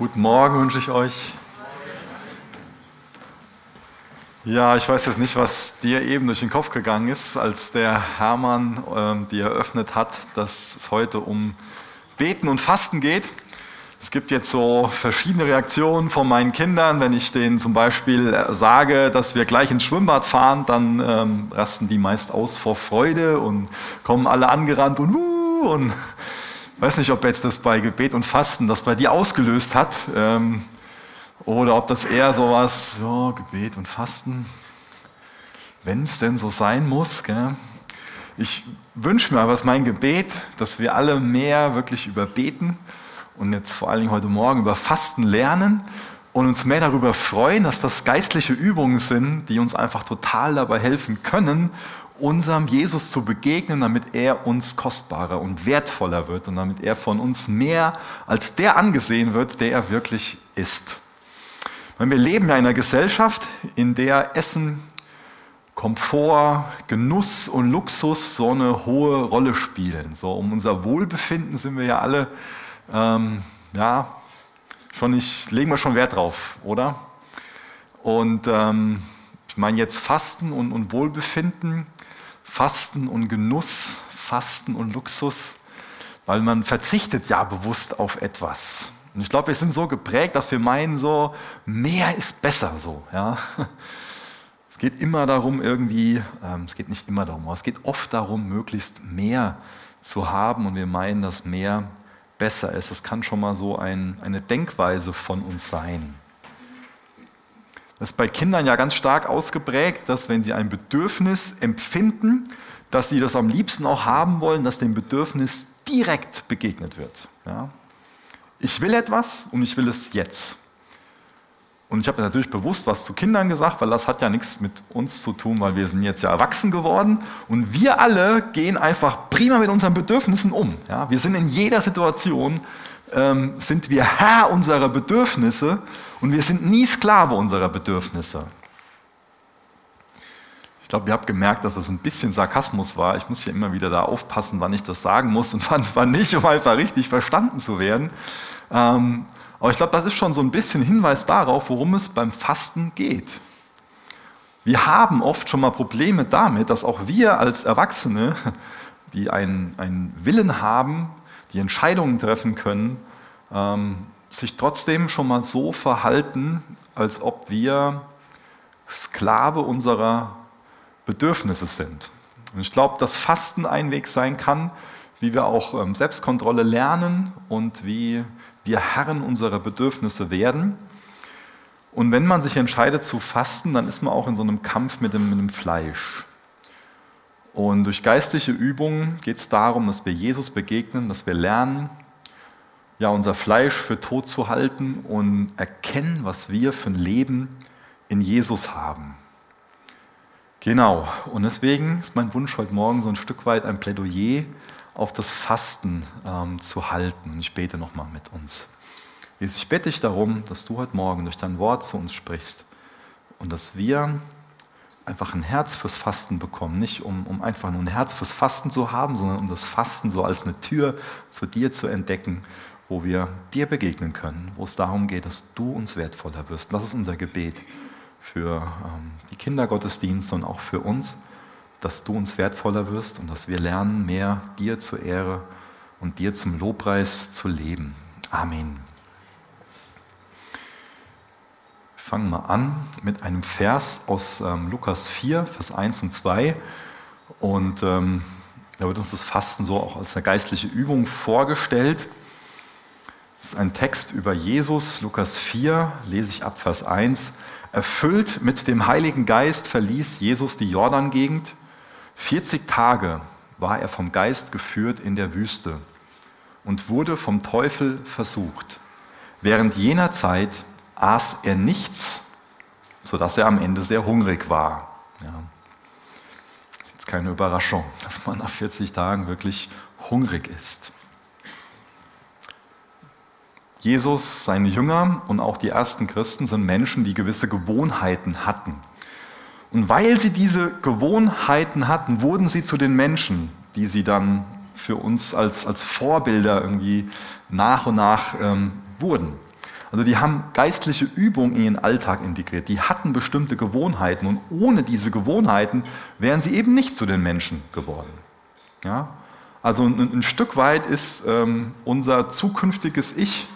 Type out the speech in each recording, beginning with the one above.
Guten Morgen wünsche ich euch. Ja, ich weiß jetzt nicht, was dir eben durch den Kopf gegangen ist, als der Hermann ähm, dir eröffnet hat, dass es heute um Beten und Fasten geht. Es gibt jetzt so verschiedene Reaktionen von meinen Kindern. Wenn ich denen zum Beispiel sage, dass wir gleich ins Schwimmbad fahren, dann ähm, rasten die meist aus vor Freude und kommen alle angerannt und, uh, und weiß nicht, ob jetzt das bei Gebet und Fasten das bei dir ausgelöst hat ähm, oder ob das eher sowas, ja, Gebet und Fasten, wenn es denn so sein muss. Gell? Ich wünsche mir, was mein Gebet, dass wir alle mehr wirklich über Beten und jetzt vor allen Dingen heute Morgen über Fasten lernen und uns mehr darüber freuen, dass das geistliche Übungen sind, die uns einfach total dabei helfen können, unserem Jesus zu begegnen, damit er uns kostbarer und wertvoller wird und damit er von uns mehr als der angesehen wird, der er wirklich ist. Wir leben ja in einer Gesellschaft, in der Essen, Komfort, Genuss und Luxus so eine hohe Rolle spielen. So um unser Wohlbefinden sind wir ja alle, ähm, ja, schon nicht, legen wir schon Wert drauf, oder? Und ähm, ich meine jetzt Fasten und, und Wohlbefinden Fasten und Genuss, Fasten und Luxus, weil man verzichtet ja bewusst auf etwas. Und ich glaube, wir sind so geprägt, dass wir meinen, so mehr ist besser. So, ja. Es geht immer darum, irgendwie, ähm, es geht nicht immer darum, aber es geht oft darum, möglichst mehr zu haben und wir meinen, dass mehr besser ist. Das kann schon mal so ein, eine Denkweise von uns sein. Das ist bei Kindern ja ganz stark ausgeprägt, dass wenn sie ein Bedürfnis empfinden, dass sie das am liebsten auch haben wollen, dass dem Bedürfnis direkt begegnet wird. Ja? Ich will etwas und ich will es jetzt. Und ich habe natürlich bewusst was zu Kindern gesagt, weil das hat ja nichts mit uns zu tun, weil wir sind jetzt ja erwachsen geworden und wir alle gehen einfach prima mit unseren Bedürfnissen um. Ja? Wir sind in jeder Situation ähm, sind wir Herr unserer Bedürfnisse und wir sind nie Sklave unserer Bedürfnisse. Ich glaube, ihr habt gemerkt, dass das ein bisschen Sarkasmus war. Ich muss ja immer wieder da aufpassen, wann ich das sagen muss und wann, wann nicht, um einfach richtig verstanden zu werden. Ähm, aber ich glaube, das ist schon so ein bisschen Hinweis darauf, worum es beim Fasten geht. Wir haben oft schon mal Probleme damit, dass auch wir als Erwachsene, die einen, einen Willen haben, die Entscheidungen treffen können, ähm, sich trotzdem schon mal so verhalten, als ob wir Sklave unserer Bedürfnisse sind. Und ich glaube, dass Fasten ein Weg sein kann, wie wir auch ähm, Selbstkontrolle lernen und wie wir Herren unserer Bedürfnisse werden. Und wenn man sich entscheidet zu fasten, dann ist man auch in so einem Kampf mit dem, mit dem Fleisch. Und durch geistliche Übungen geht es darum, dass wir Jesus begegnen, dass wir lernen, ja, unser Fleisch für tot zu halten und erkennen, was wir für ein Leben in Jesus haben. Genau, und deswegen ist mein Wunsch heute Morgen so ein Stück weit ein Plädoyer auf das Fasten ähm, zu halten. Und ich bete nochmal mit uns. Jesus, ich bitte dich darum, dass du heute Morgen durch dein Wort zu uns sprichst und dass wir einfach ein Herz fürs Fasten bekommen. Nicht um, um einfach nur ein Herz fürs Fasten zu haben, sondern um das Fasten so als eine Tür zu dir zu entdecken, wo wir dir begegnen können, wo es darum geht, dass du uns wertvoller wirst. Das ist unser Gebet für ähm, die Kindergottesdienste und auch für uns, dass du uns wertvoller wirst und dass wir lernen, mehr dir zur Ehre und dir zum Lobpreis zu leben. Amen. Fangen mal an mit einem Vers aus ähm, Lukas 4, Vers 1 und 2. Und ähm, da wird uns das Fasten so auch als eine geistliche Übung vorgestellt. Das ist ein Text über Jesus, Lukas 4, lese ich ab Vers 1. Erfüllt mit dem Heiligen Geist verließ Jesus die Jordan-Gegend. 40 Tage war er vom Geist geführt in der Wüste und wurde vom Teufel versucht. Während jener Zeit aß er nichts, sodass er am Ende sehr hungrig war. Ja. Ist jetzt keine Überraschung, dass man nach 40 Tagen wirklich hungrig ist. Jesus, seine Jünger und auch die ersten Christen sind Menschen, die gewisse Gewohnheiten hatten. Und weil sie diese Gewohnheiten hatten, wurden sie zu den Menschen, die sie dann für uns als, als Vorbilder irgendwie nach und nach ähm, wurden. Also die haben geistliche Übungen in ihren Alltag integriert. Die hatten bestimmte Gewohnheiten und ohne diese Gewohnheiten wären sie eben nicht zu den Menschen geworden. Ja? Also ein, ein Stück weit ist ähm, unser zukünftiges Ich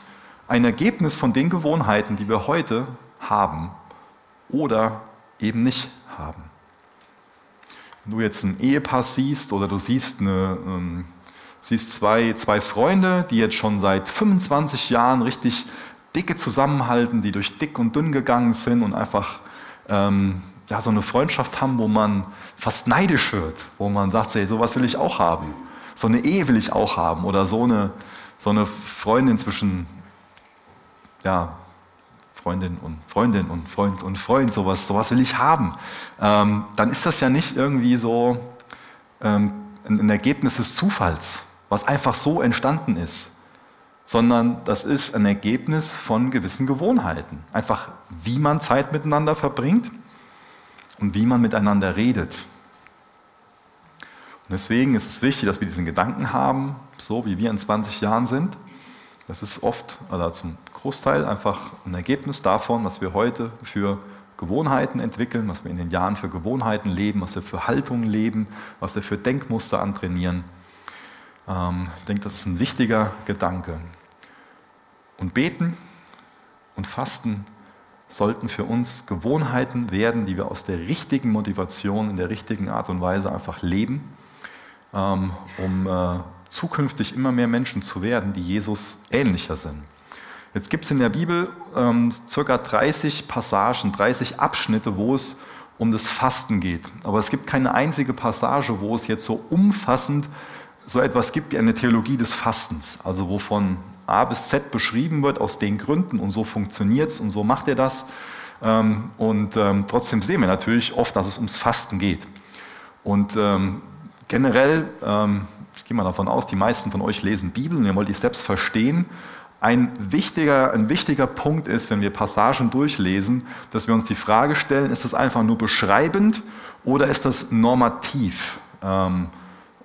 ein Ergebnis von den Gewohnheiten, die wir heute haben oder eben nicht haben. Wenn du jetzt ein Ehepaar siehst oder du siehst, eine, ähm, siehst zwei, zwei Freunde, die jetzt schon seit 25 Jahren richtig dicke zusammenhalten, die durch dick und dünn gegangen sind und einfach ähm, ja, so eine Freundschaft haben, wo man fast neidisch wird, wo man sagt, hey, sowas will ich auch haben. So eine Ehe will ich auch haben oder so eine, so eine Freundin zwischen ja, Freundin und Freundin und Freund und Freund, sowas, sowas will ich haben, ähm, dann ist das ja nicht irgendwie so ähm, ein Ergebnis des Zufalls, was einfach so entstanden ist, sondern das ist ein Ergebnis von gewissen Gewohnheiten. Einfach, wie man Zeit miteinander verbringt und wie man miteinander redet. Und deswegen ist es wichtig, dass wir diesen Gedanken haben, so wie wir in 20 Jahren sind. Das ist oft, oder zum Großteil einfach ein Ergebnis davon, was wir heute für Gewohnheiten entwickeln, was wir in den Jahren für Gewohnheiten leben, was wir für Haltungen leben, was wir für Denkmuster antrainieren. Ähm, ich denke, das ist ein wichtiger Gedanke. Und beten und fasten sollten für uns Gewohnheiten werden, die wir aus der richtigen Motivation, in der richtigen Art und Weise einfach leben, ähm, um äh, zukünftig immer mehr Menschen zu werden, die Jesus ähnlicher sind. Jetzt gibt es in der Bibel ähm, circa 30 Passagen, 30 Abschnitte, wo es um das Fasten geht. Aber es gibt keine einzige Passage, wo es jetzt so umfassend so etwas gibt wie eine Theologie des Fastens. Also wo von A bis Z beschrieben wird, aus den Gründen und so funktioniert es und so macht er das. Ähm, und ähm, trotzdem sehen wir natürlich oft, dass es ums Fasten geht. Und ähm, generell, ich gehe mal davon aus, die meisten von euch lesen Bibel und ihr wollt die Steps verstehen ein wichtiger, ein wichtiger Punkt ist, wenn wir Passagen durchlesen, dass wir uns die Frage stellen, ist das einfach nur beschreibend oder ist das normativ?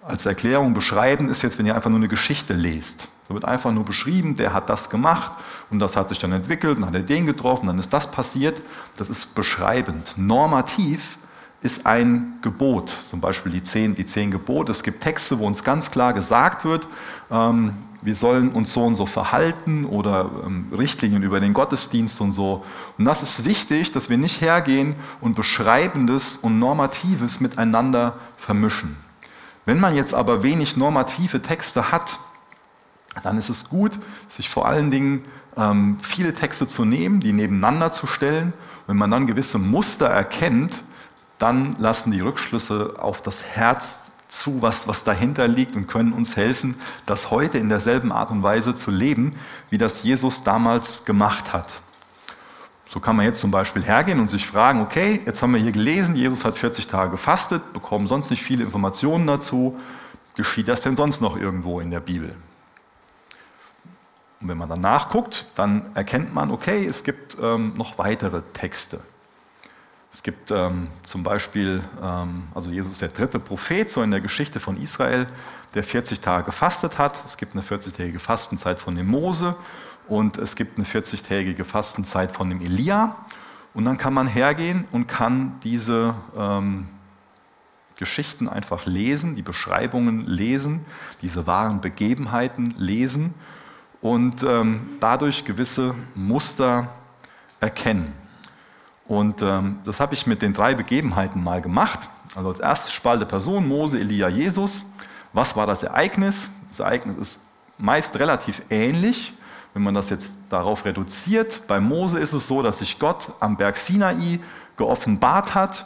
Als Erklärung beschreiben ist jetzt, wenn ihr einfach nur eine Geschichte lest. Da wird einfach nur beschrieben, der hat das gemacht und das hat sich dann entwickelt und hat er den getroffen, dann ist das passiert. Das ist beschreibend. Normativ ist ein Gebot, zum Beispiel die zehn, die zehn Gebote. Es gibt Texte, wo uns ganz klar gesagt wird, ähm, wir sollen uns so und so verhalten oder ähm, Richtlinien über den Gottesdienst und so. Und das ist wichtig, dass wir nicht hergehen und Beschreibendes und Normatives miteinander vermischen. Wenn man jetzt aber wenig normative Texte hat, dann ist es gut, sich vor allen Dingen ähm, viele Texte zu nehmen, die nebeneinander zu stellen. Wenn man dann gewisse Muster erkennt, dann lassen die Rückschlüsse auf das Herz zu, was, was dahinter liegt und können uns helfen, das heute in derselben Art und Weise zu leben, wie das Jesus damals gemacht hat. So kann man jetzt zum Beispiel hergehen und sich fragen, okay, jetzt haben wir hier gelesen, Jesus hat 40 Tage gefastet, bekommen sonst nicht viele Informationen dazu. Geschieht das denn sonst noch irgendwo in der Bibel? Und wenn man dann nachguckt, dann erkennt man, okay, es gibt ähm, noch weitere Texte. Es gibt ähm, zum Beispiel, ähm, also Jesus ist der dritte Prophet, so in der Geschichte von Israel, der 40 Tage gefastet hat. Es gibt eine 40-tägige Fastenzeit von dem Mose und es gibt eine 40-tägige Fastenzeit von dem Elia. Und dann kann man hergehen und kann diese ähm, Geschichten einfach lesen, die Beschreibungen lesen, diese wahren Begebenheiten lesen und ähm, dadurch gewisse Muster erkennen. Und ähm, das habe ich mit den drei Begebenheiten mal gemacht. Also als erstes Spalte Person, Mose, Elia, Jesus. Was war das Ereignis? Das Ereignis ist meist relativ ähnlich, wenn man das jetzt darauf reduziert. Bei Mose ist es so, dass sich Gott am Berg Sinai geoffenbart hat.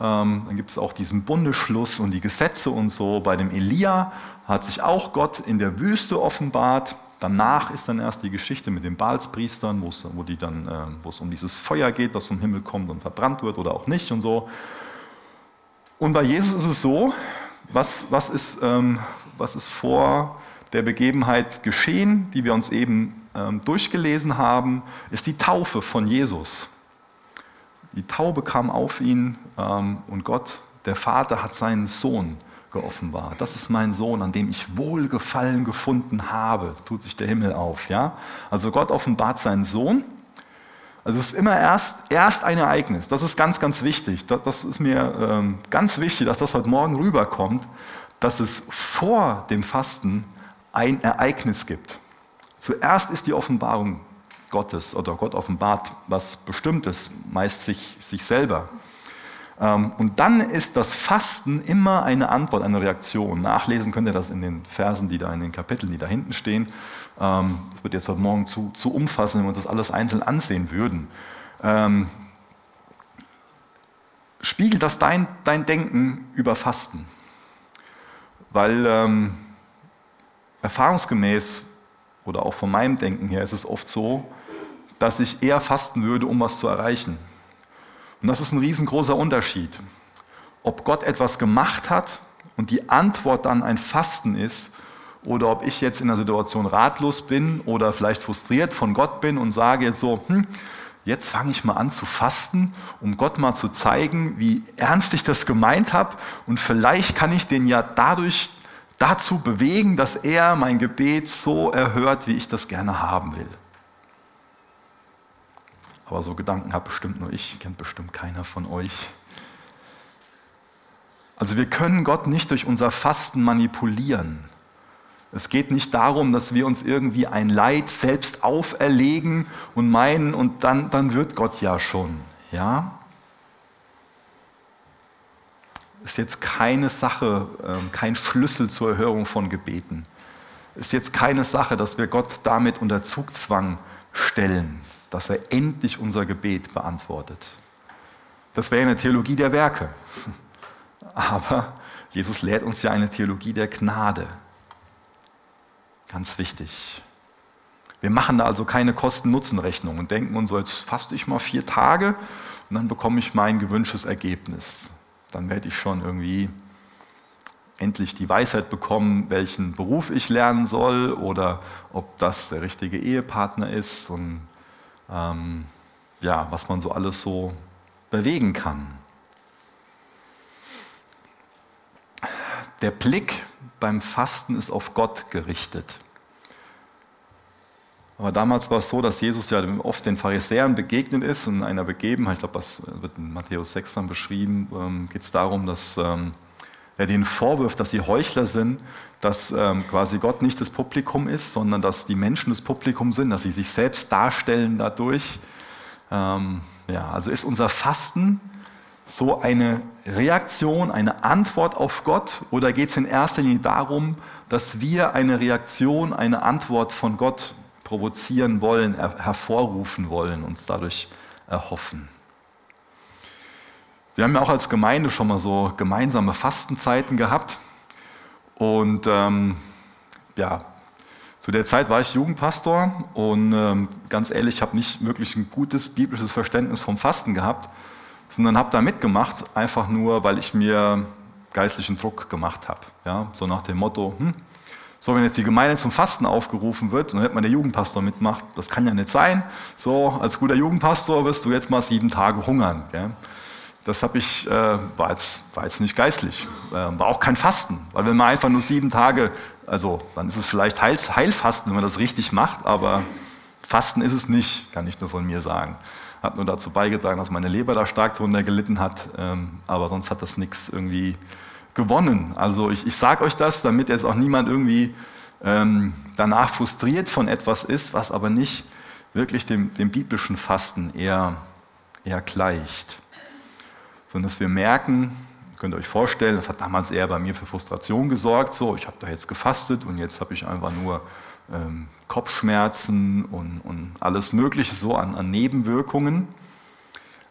Ähm, dann gibt es auch diesen Bundeschluss und die Gesetze und so. Bei dem Elia hat sich auch Gott in der Wüste offenbart. Danach ist dann erst die Geschichte mit den Balspriestern, wo, die dann, äh, wo es um dieses Feuer geht, das vom Himmel kommt und verbrannt wird oder auch nicht und so. Und bei Jesus ist es so, was, was, ist, ähm, was ist vor der Begebenheit geschehen, die wir uns eben ähm, durchgelesen haben, ist die Taufe von Jesus. Die Taube kam auf ihn ähm, und Gott, der Vater, hat seinen Sohn geoffenbart. Das ist mein Sohn, an dem ich Wohlgefallen gefunden habe. Tut sich der Himmel auf. Ja? Also Gott offenbart seinen Sohn. Also es ist immer erst, erst ein Ereignis. Das ist ganz, ganz wichtig. Das, das ist mir ähm, ganz wichtig, dass das heute Morgen rüberkommt, dass es vor dem Fasten ein Ereignis gibt. Zuerst ist die Offenbarung Gottes oder Gott offenbart was Bestimmtes, meist sich, sich selber. Ähm, und dann ist das Fasten immer eine Antwort, eine Reaktion. Nachlesen könnt ihr das in den Versen, die da in den Kapiteln, die da hinten stehen. Ähm, das wird jetzt heute Morgen zu, zu umfassen, wenn wir uns das alles einzeln ansehen würden. Ähm, spiegelt das dein, dein Denken über Fasten? Weil erfahrungsgemäß oder auch von meinem Denken her ist es oft so, dass ich eher fasten würde, um was zu erreichen. Und das ist ein riesengroßer Unterschied. Ob Gott etwas gemacht hat und die Antwort dann ein Fasten ist, oder ob ich jetzt in der Situation ratlos bin oder vielleicht frustriert von Gott bin und sage jetzt so, hm, jetzt fange ich mal an zu fasten, um Gott mal zu zeigen, wie ernst ich das gemeint habe und vielleicht kann ich den ja dadurch dazu bewegen, dass er mein Gebet so erhört, wie ich das gerne haben will. Aber so Gedanken habe bestimmt nur ich, kennt bestimmt keiner von euch. Also wir können Gott nicht durch unser Fasten manipulieren. Es geht nicht darum, dass wir uns irgendwie ein Leid selbst auferlegen und meinen, und dann, dann wird Gott ja schon. Ja? Ist jetzt keine Sache, ähm, kein Schlüssel zur Erhörung von Gebeten. Ist jetzt keine Sache, dass wir Gott damit unter Zugzwang stellen dass er endlich unser Gebet beantwortet. Das wäre eine Theologie der Werke. Aber Jesus lehrt uns ja eine Theologie der Gnade. Ganz wichtig. Wir machen da also keine Kosten-Nutzen-Rechnung und denken uns so, jetzt faste ich mal vier Tage und dann bekomme ich mein gewünschtes Ergebnis. Dann werde ich schon irgendwie endlich die Weisheit bekommen, welchen Beruf ich lernen soll oder ob das der richtige Ehepartner ist und ähm, ja, was man so alles so bewegen kann. Der Blick beim Fasten ist auf Gott gerichtet. Aber damals war es so, dass Jesus ja oft den Pharisäern begegnet ist und in einer Begebenheit, ich glaube, das wird in Matthäus 6 dann beschrieben, ähm, geht es darum, dass ähm, er denen vorwirft, dass sie Heuchler sind, dass ähm, quasi Gott nicht das Publikum ist, sondern dass die Menschen das Publikum sind, dass sie sich selbst darstellen dadurch. Ähm, ja, also ist unser Fasten so eine Reaktion, eine Antwort auf Gott oder geht es in erster Linie darum, dass wir eine Reaktion, eine Antwort von Gott provozieren wollen, hervorrufen wollen, uns dadurch erhoffen? Wir haben ja auch als Gemeinde schon mal so gemeinsame Fastenzeiten gehabt. Und ähm, ja, zu der Zeit war ich Jugendpastor und ähm, ganz ehrlich, ich habe nicht wirklich ein gutes biblisches Verständnis vom Fasten gehabt, sondern habe da mitgemacht, einfach nur, weil ich mir geistlichen Druck gemacht habe. Ja, so nach dem Motto, hm, so wenn jetzt die Gemeinde zum Fasten aufgerufen wird dann man der Jugendpastor mitmacht, das kann ja nicht sein. So, als guter Jugendpastor wirst du jetzt mal sieben Tage hungern. Gell? das habe ich, äh, war, jetzt, war jetzt nicht geistlich, äh, war auch kein Fasten, weil wenn man einfach nur sieben Tage, also dann ist es vielleicht Heil, Heilfasten, wenn man das richtig macht, aber Fasten ist es nicht, kann ich nur von mir sagen. Hat nur dazu beigetragen, dass meine Leber da stark drunter gelitten hat, ähm, aber sonst hat das nichts irgendwie gewonnen. Also ich, ich sage euch das, damit jetzt auch niemand irgendwie ähm, danach frustriert von etwas ist, was aber nicht wirklich dem, dem biblischen Fasten eher, eher gleicht sondern dass wir merken, könnt ihr euch vorstellen, das hat damals eher bei mir für Frustration gesorgt, so, ich habe da jetzt gefastet und jetzt habe ich einfach nur ähm, Kopfschmerzen und, und, alles Mögliche so an, an Nebenwirkungen.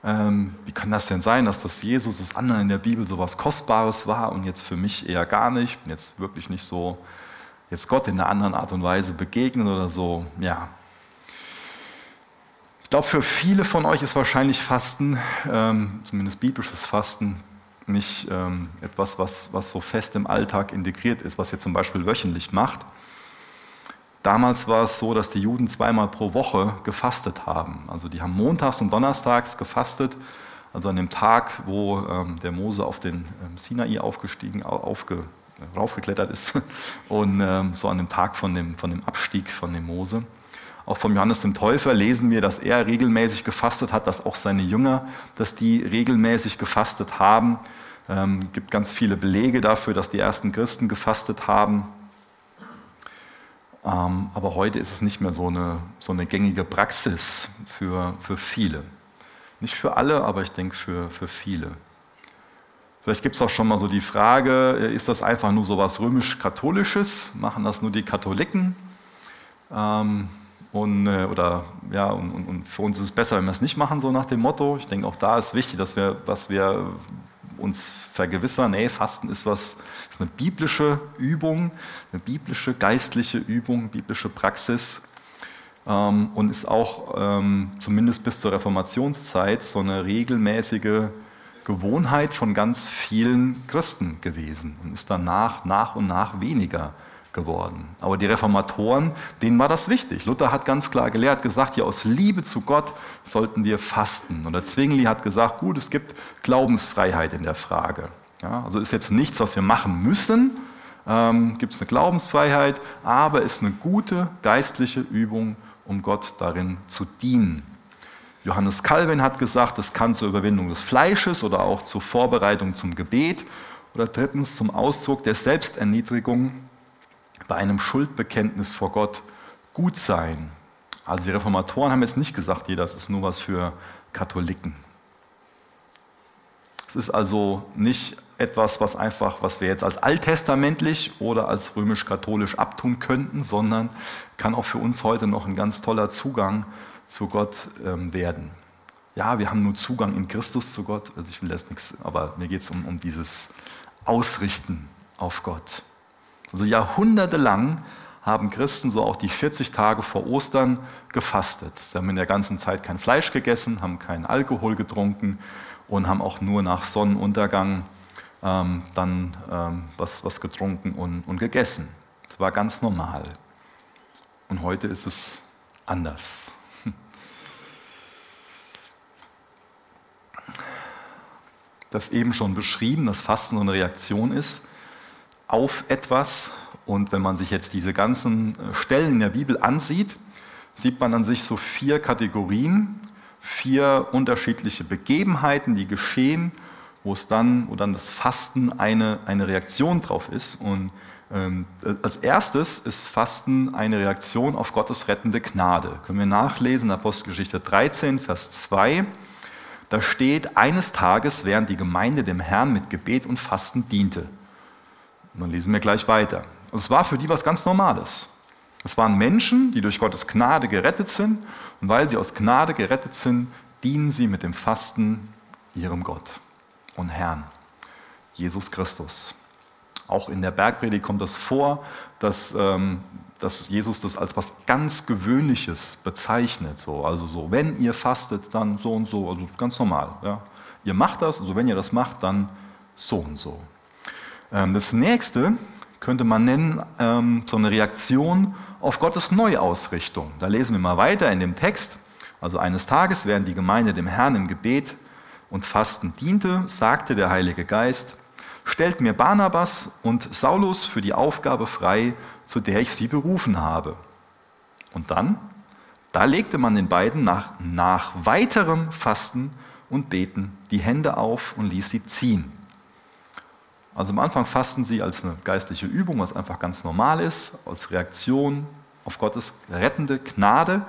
Ähm, wie kann das denn sein, dass das Jesus, das andere in der Bibel so was Kostbares war und jetzt für mich eher gar nicht, ich bin jetzt wirklich nicht so, jetzt Gott in einer anderen Art und Weise begegnen oder so, ja, ich glaube, für viele von euch ist wahrscheinlich Fasten, ähm, zumindest biblisches Fasten, nicht ähm, etwas, was, was so fest im Alltag integriert ist, was ihr zum Beispiel wöchentlich macht. Damals war es so, dass die Juden zweimal pro Woche gefastet haben. Also die haben montags und donnerstags gefastet, Also an dem Tag, wo ähm, der Mose auf den ähm, Sinai aufgestiegen, aufge, raufgeklettert ist und ähm, so an dem Tag von dem, von dem Abstieg von dem Mose. Auch vom Johannes dem Täufer lesen wir, dass er regelmäßig gefastet hat, dass auch seine Jünger, dass die regelmäßig gefastet haben. Es ähm, gibt ganz viele Belege dafür, dass die ersten Christen gefastet haben. Ähm, aber heute ist es nicht mehr so eine, so eine gängige Praxis für, für viele. Nicht für alle, aber ich denke für, für viele. Vielleicht gibt es auch schon mal so die Frage, äh, ist das einfach nur so was römisch-katholisches? Machen das nur die Katholiken? Ähm, und, äh, oder, ja, und, und, für uns ist es besser, wenn wir es nicht machen, so nach dem Motto. Ich denke, auch da ist wichtig, dass wir, was wir uns vergewissern, nee, Fasten ist was, ist eine biblische Übung, eine biblische geistliche Übung, biblische Praxis ähm, und ist auch ähm, zumindest bis zur Reformationszeit so eine regelmäßige Gewohnheit von ganz vielen Christen gewesen und ist danach nach und nach weniger geworden. Aber die Reformatoren, denen war das wichtig. Luther hat ganz klar gelehrt, gesagt, ja, aus Liebe zu Gott sollten wir fasten. Und der Zwingli hat gesagt, gut, es gibt Glaubensfreiheit in der Frage. Ja, also ist jetzt nichts, was wir machen müssen, ähm, gibt es eine Glaubensfreiheit, aber ist eine gute geistliche Übung, um Gott darin zu dienen. Johannes Calvin hat gesagt, es kann zur Überwindung des Fleisches oder auch zur Vorbereitung zum Gebet oder drittens zum Ausdruck der Selbsterniedrigung bei einem Schuldbekenntnis vor Gott gut sein. Also die Reformatoren haben jetzt nicht gesagt, das ist nur was für Katholiken. Es ist also nicht etwas, was einfach, was wir jetzt als alttestamentlich oder als römisch-katholisch abtun könnten, sondern kann auch für uns heute noch ein ganz toller Zugang zu Gott ähm, werden. Ja, wir haben nur Zugang in Christus zu Gott, also ich will das nichts, aber mir geht es um, um dieses Ausrichten auf Gott. Also jahrhundertelang haben Christen so auch die 40 Tage vor Ostern gefastet. Sie haben in der ganzen Zeit kein Fleisch gegessen, haben keinen Alkohol getrunken und haben auch nur nach Sonnenuntergang ähm, dann ähm, was, was getrunken und, und gegessen. Das war ganz normal. Und heute ist es anders. Das eben schon beschrieben, dass Fasten so eine Reaktion ist auf etwas. Und wenn man sich jetzt diese ganzen äh, Stellen in der Bibel ansieht, sieht man an sich so vier Kategorien, vier unterschiedliche Begebenheiten, die geschehen, wo es dann, wo dann das Fasten eine, eine Reaktion drauf ist. Und ähm, als erstes ist Fasten eine Reaktion auf Gottes rettende Gnade. Können wir nachlesen, Apostelgeschichte 13, Vers 2. Da steht, eines Tages, während die Gemeinde dem Herrn mit Gebet und Fasten diente. Und dann lesen wir gleich weiter. Und es war für die was ganz Normales. Es waren Menschen, die durch Gottes Gnade gerettet sind. Und weil sie aus Gnade gerettet sind, dienen sie mit dem Fasten ihrem Gott und Herrn, Jesus Christus. Auch in der Bergpredigt kommt das vor, dass, ähm, dass Jesus das als was ganz Gewöhnliches bezeichnet. So. Also so, wenn ihr fastet, dann so und so, also ganz normal. Ja. Ihr macht das, also wenn ihr das macht, dann so und so. Ähm, das nächste könnte man nennen ähm, so eine Reaktion auf Gottes Neuausrichtung. Da lesen wir mal weiter in dem Text. Also eines Tages, während die Gemeinde dem Herrn im Gebet und Fasten diente, sagte der Heilige Geist, stellt mir Barnabas und Saulus für die Aufgabe frei, zu der ich sie berufen habe. Und dann, da legte man den beiden nach, nach weiterem Fasten und Beten die Hände auf und ließ sie ziehen. Also am Anfang fasten sie als eine geistliche Übung, was einfach ganz normal ist, als Reaktion auf Gottes rettende Gnade.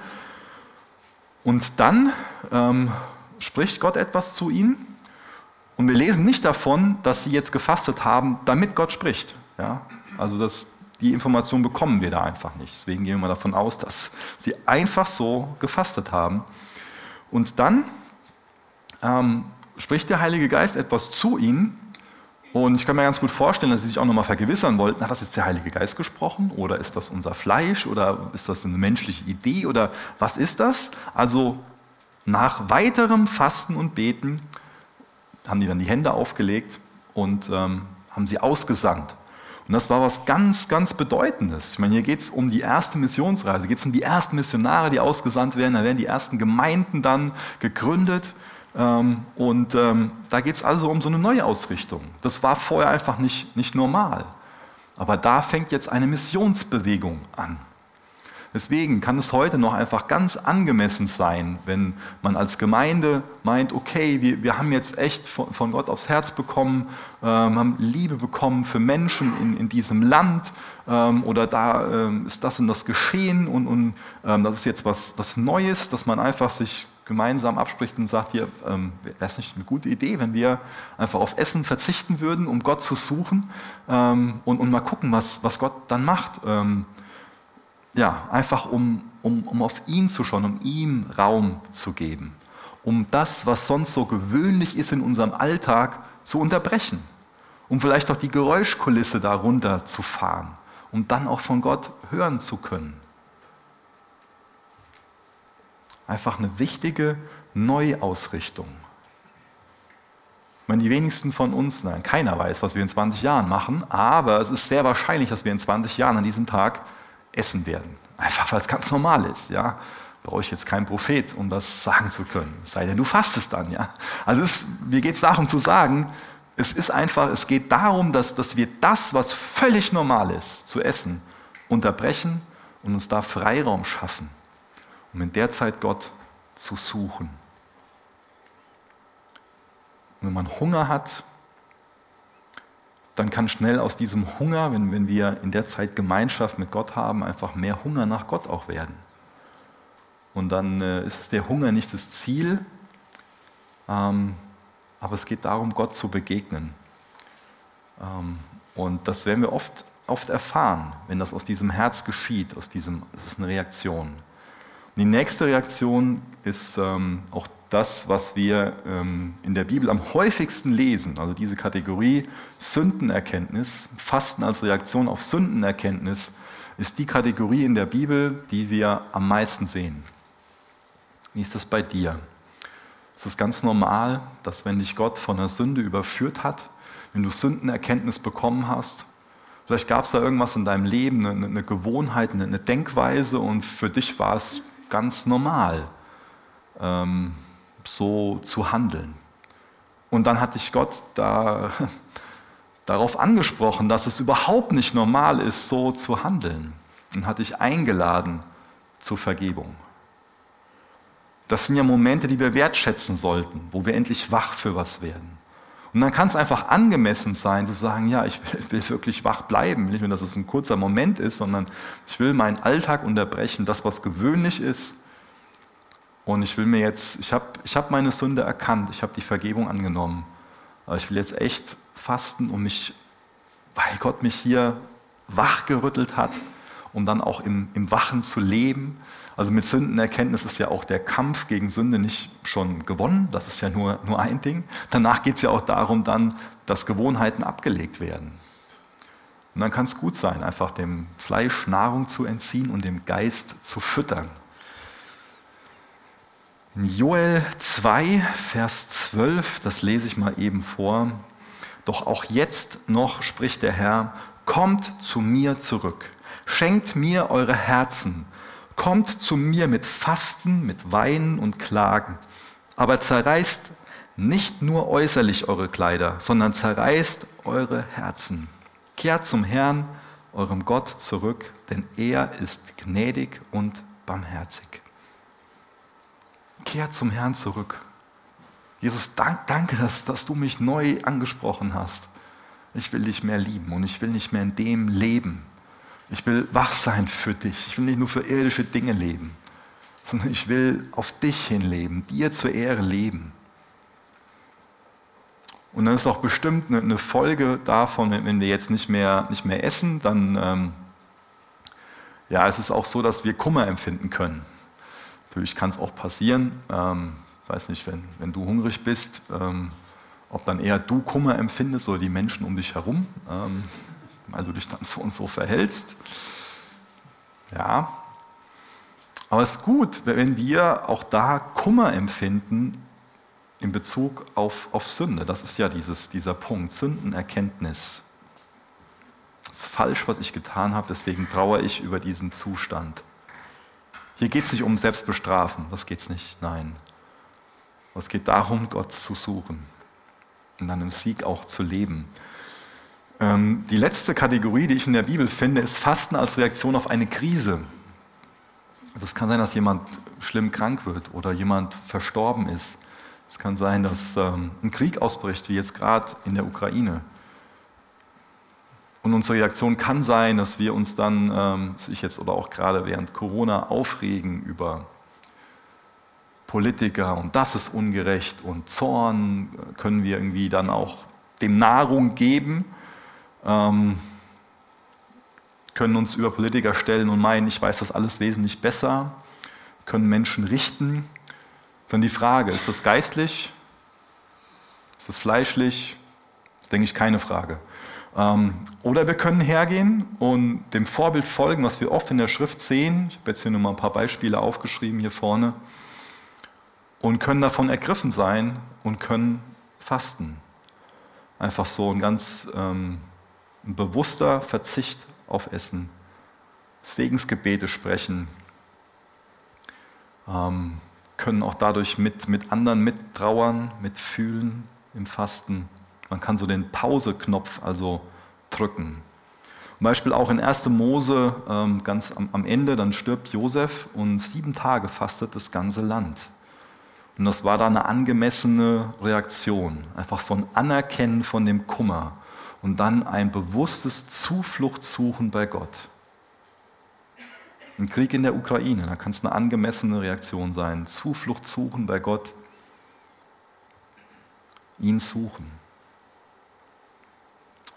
Und dann ähm, spricht Gott etwas zu ihnen. Und wir lesen nicht davon, dass sie jetzt gefastet haben, damit Gott spricht. Ja? Also das, die Information bekommen wir da einfach nicht. Deswegen gehen wir mal davon aus, dass sie einfach so gefastet haben. Und dann ähm, spricht der Heilige Geist etwas zu ihnen, und ich kann mir ganz gut vorstellen, dass sie sich auch nochmal vergewissern wollten, hat das jetzt der Heilige Geist gesprochen oder ist das unser Fleisch oder ist das eine menschliche Idee oder was ist das? Also nach weiterem Fasten und Beten haben die dann die Hände aufgelegt und ähm, haben sie ausgesandt. Und das war was ganz, ganz Bedeutendes. Ich meine, hier geht es um die erste Missionsreise, geht es um die ersten Missionare, die ausgesandt werden, da werden die ersten Gemeinden dann gegründet und ähm, da geht es also um so eine Neuausrichtung. Das war vorher einfach nicht, nicht normal. Aber da fängt jetzt eine Missionsbewegung an. Deswegen kann es heute noch einfach ganz angemessen sein, wenn man als Gemeinde meint, okay, wir, wir haben jetzt echt von, von Gott aufs Herz bekommen, ähm, haben Liebe bekommen für Menschen in, in diesem Land ähm, oder da ähm, ist das und das geschehen und, und ähm, das ist jetzt was, was Neues, dass man einfach sich gemeinsam abspricht und sagt, hier, ähm, wäre es nicht eine gute Idee, wenn wir einfach auf Essen verzichten würden, um Gott zu suchen ähm, und, und mal gucken, was, was Gott dann macht. Ähm, ja, einfach um, um, um auf ihn zu schauen, um ihm Raum zu geben, um das, was sonst so gewöhnlich ist in unserem Alltag, zu unterbrechen, um vielleicht auch die Geräuschkulisse darunter zu fahren, um dann auch von Gott hören zu können. Einfach eine wichtige Neuausrichtung. Ich meine, die wenigsten von uns, nein, keiner weiß, was wir in 20 Jahren machen, aber es ist sehr wahrscheinlich, dass wir in 20 Jahren an diesem Tag essen werden. Einfach weil es ganz normal ist. Ja? Brauche ich jetzt keinen Prophet, um das sagen zu können. Sei denn, du fastest dann. Ja? Also ist, mir geht es darum zu sagen, es ist einfach, es geht darum, dass, dass wir das, was völlig normal ist, zu essen, unterbrechen und uns da Freiraum schaffen, um in der Zeit Gott zu suchen. Und wenn man Hunger hat, dann kann schnell aus diesem Hunger, wenn, wenn wir in der Zeit Gemeinschaft mit Gott haben, einfach mehr Hunger nach Gott auch werden. Und dann äh, ist es der Hunger nicht das Ziel, ähm, aber es geht darum, Gott zu begegnen. Ähm, und das werden wir oft, oft erfahren, wenn das aus diesem Herz geschieht, aus diesem, das ist eine Reaktion. Die nächste Reaktion ist ähm, auch das, was wir ähm, in der Bibel am häufigsten lesen, also diese Kategorie Sündenerkenntnis, Fasten als Reaktion auf Sündenerkenntnis, ist die Kategorie in der Bibel, die wir am meisten sehen. Wie ist das bei dir? Es ist ganz normal, dass wenn dich Gott von der Sünde überführt hat, wenn du Sündenerkenntnis bekommen hast, vielleicht gab es da irgendwas in deinem Leben, eine, eine Gewohnheit, eine, Denkweise und für dich war es ganz normal. Ähm, so zu handeln. Und dann hatte ich Gott da, darauf angesprochen, dass es überhaupt nicht normal ist, so zu handeln. Und hatte ich eingeladen zur Vergebung. Das sind ja Momente, die wir wertschätzen sollten, wo wir endlich wach für was werden. Und dann kann es einfach angemessen sein, zu sagen, ja, ich will, will, wirklich wach bleiben. Nicht nur, dass es ein kurzer Moment ist, sondern ich will meinen Alltag unterbrechen, das, was gewöhnlich ist, und ich will mir jetzt, ich habe ich hab meine Sünde erkannt, ich habe die Vergebung angenommen. Aber ich will jetzt echt fasten und mich, weil Gott mich hier wachgerüttelt hat, um dann auch im, im Wachen zu leben. Also mit Sündenerkenntnis ist ja auch der Kampf gegen Sünde nicht schon gewonnen, das ist ja nur, nur ein Ding. Danach geht es ja auch darum dann, dass Gewohnheiten abgelegt werden. Und dann kann es gut sein, einfach dem Fleisch Nahrung zu entziehen und dem Geist zu füttern. In Joel 2, Vers 12, das lese ich mal eben vor. Doch auch jetzt noch spricht der Herr, kommt zu mir zurück, schenkt mir eure Herzen, kommt zu mir mit Fasten, mit Weinen und Klagen, aber zerreißt nicht nur äußerlich eure Kleider, sondern zerreißt eure Herzen. Kehrt zum Herrn, eurem Gott, zurück, denn er ist gnädig und barmherzig. Kehr zum Herrn zurück. Jesus, dank, danke, dass, dass du mich neu angesprochen hast. Ich will dich mehr lieben und ich will nicht mehr in dem leben. Ich will wach sein für dich. Ich will nicht nur für irdische Dinge leben, sondern ich will auf dich hin leben, dir zur Ehre leben. Und dann ist auch bestimmt eine, eine Folge davon, wenn wir jetzt nicht mehr, nicht mehr essen, dann ähm, ja, es ist auch so, dass wir Kummer empfinden können. Natürlich kann es auch passieren, ähm, weiß nicht, wenn, wenn du hungrig bist, ähm, ob dann eher du Kummer empfindest oder die Menschen um dich herum, ähm, weil du dich dann so und so verhältst. Ja, aber es ist gut, wenn wir auch da Kummer empfinden in Bezug auf, auf Sünde. Das ist ja dieses, dieser Punkt, Sündenerkenntnis. Es ist falsch, was ich getan habe, deswegen trauere ich über diesen Zustand. Hier geht es nicht um Selbstbestrafen, das geht es nicht, nein. Es geht darum, Gott zu suchen und dann im Sieg auch zu leben. Ähm, die letzte Kategorie, die ich in der Bibel finde, ist Fasten als Reaktion auf eine Krise. Also es kann sein, dass jemand schlimm krank wird oder jemand verstorben ist. Es kann sein, dass ähm, ein Krieg ausbricht, wie jetzt gerade in der Ukraine. Und unsere Reaktion kann sein, dass wir uns dann, ähm, ich jetzt oder auch gerade während Corona, aufregen über Politiker und das ist ungerecht und Zorn können wir irgendwie dann auch dem Nahrung geben, ähm, können uns über Politiker stellen und meinen, ich weiß das alles wesentlich besser, können Menschen richten. Sondern die Frage, ist das geistlich? Ist das fleischlich? Das ist, denke ich, keine Frage. Ähm, oder wir können hergehen und dem Vorbild folgen, was wir oft in der Schrift sehen. Ich habe jetzt hier nur mal ein paar Beispiele aufgeschrieben hier vorne. Und können davon ergriffen sein und können fasten. Einfach so ein ganz ähm, ein bewusster Verzicht auf Essen. Segensgebete sprechen. Ähm, können auch dadurch mit, mit anderen mittrauern, mitfühlen im Fasten. Man kann so den Pause-Knopf also drücken. Zum Beispiel auch in 1. Mose ähm, ganz am, am Ende, dann stirbt Josef und sieben Tage fastet das ganze Land. Und das war da eine angemessene Reaktion, einfach so ein Anerkennen von dem Kummer und dann ein bewusstes Zufluchtssuchen bei Gott. Ein Krieg in der Ukraine, da kann es eine angemessene Reaktion sein. Zuflucht suchen bei Gott, ihn suchen.